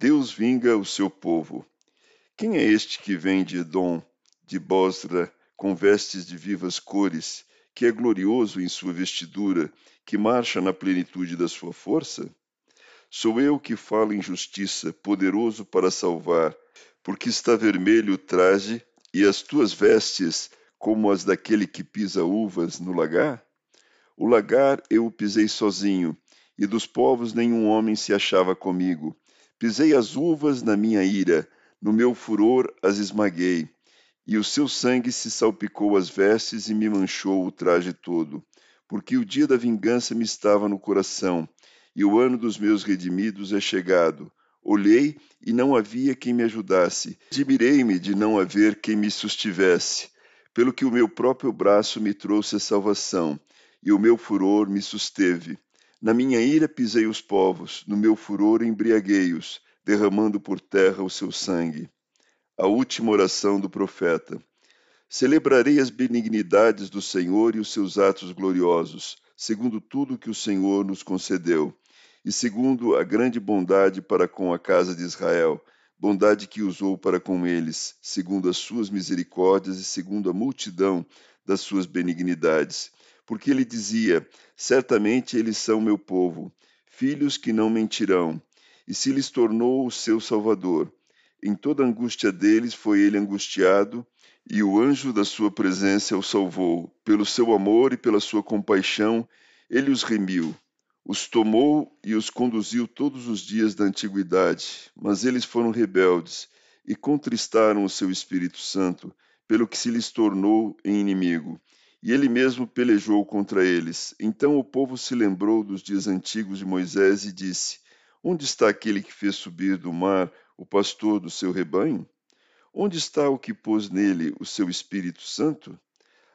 Deus vinga o seu povo. Quem é este que vem de Edom, de Bosra, com vestes de vivas cores, que é glorioso em sua vestidura, que marcha na plenitude da sua força? Sou eu que falo em justiça, poderoso para salvar, porque está vermelho o traje e as tuas vestes como as daquele que pisa uvas no lagar? O lagar eu o pisei sozinho, e dos povos nenhum homem se achava comigo. Pisei as uvas na minha ira, no meu furor as esmaguei, e o seu sangue se salpicou as vestes e me manchou o traje todo, porque o dia da vingança me estava no coração, e o ano dos meus redimidos é chegado. Olhei e não havia quem me ajudasse. Admirei-me de não haver quem me sustivesse, pelo que o meu próprio braço me trouxe a salvação, e o meu furor me susteve. Na minha ira pisei os povos, no meu furor embriaguei-os, derramando por terra o seu sangue. A última oração do profeta. Celebrarei as benignidades do Senhor e os seus atos gloriosos, segundo tudo que o Senhor nos concedeu, e segundo a grande bondade para com a casa de Israel, bondade que usou para com eles, segundo as suas misericórdias e segundo a multidão das suas benignidades porque ele dizia: Certamente eles são meu povo, filhos que não mentirão, e se lhes tornou o seu Salvador. Em toda a angústia deles foi ele angustiado, e o anjo da sua presença o salvou. Pelo seu amor e pela sua compaixão, ele os remiu. Os tomou e os conduziu todos os dias da antiguidade, mas eles foram rebeldes e contristaram o seu Espírito Santo, pelo que se lhes tornou em inimigo e ele mesmo pelejou contra eles. Então o povo se lembrou dos dias antigos de Moisés e disse: Onde está aquele que fez subir do mar o pastor do seu rebanho? Onde está o que pôs nele o seu Espírito Santo?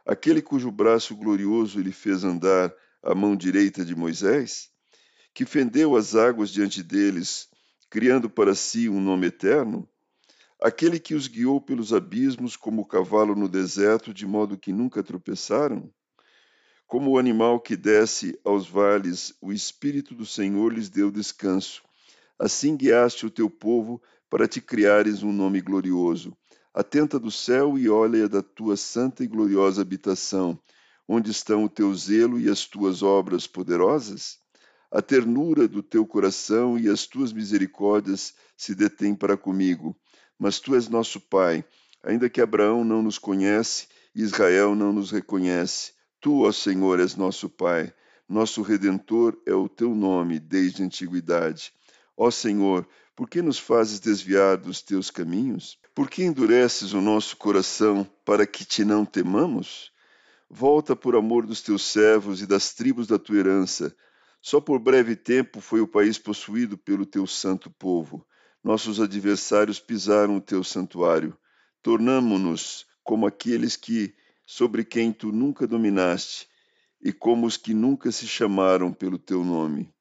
Aquele cujo braço glorioso ele fez andar à mão direita de Moisés? Que fendeu as águas diante deles, criando para si um nome eterno? Aquele que os guiou pelos abismos como o cavalo no deserto, de modo que nunca tropeçaram? Como o animal que desce aos vales, o Espírito do Senhor lhes deu descanso. Assim guiaste o teu povo para te criares um nome glorioso. Atenta do céu e olha da tua santa e gloriosa habitação, onde estão o teu zelo e as tuas obras poderosas? A ternura do teu coração e as tuas misericórdias se detêm para comigo mas tu és nosso Pai, ainda que Abraão não nos conhece Israel não nos reconhece. Tu, ó Senhor, és nosso Pai, nosso Redentor é o teu nome desde a antiguidade. Ó Senhor, por que nos fazes desviar dos teus caminhos? Por que endureces o nosso coração para que te não temamos? Volta por amor dos teus servos e das tribos da tua herança. Só por breve tempo foi o país possuído pelo teu santo povo. Nossos adversários pisaram o teu santuário. Tornamo-nos como aqueles que sobre quem tu nunca dominaste e como os que nunca se chamaram pelo teu nome.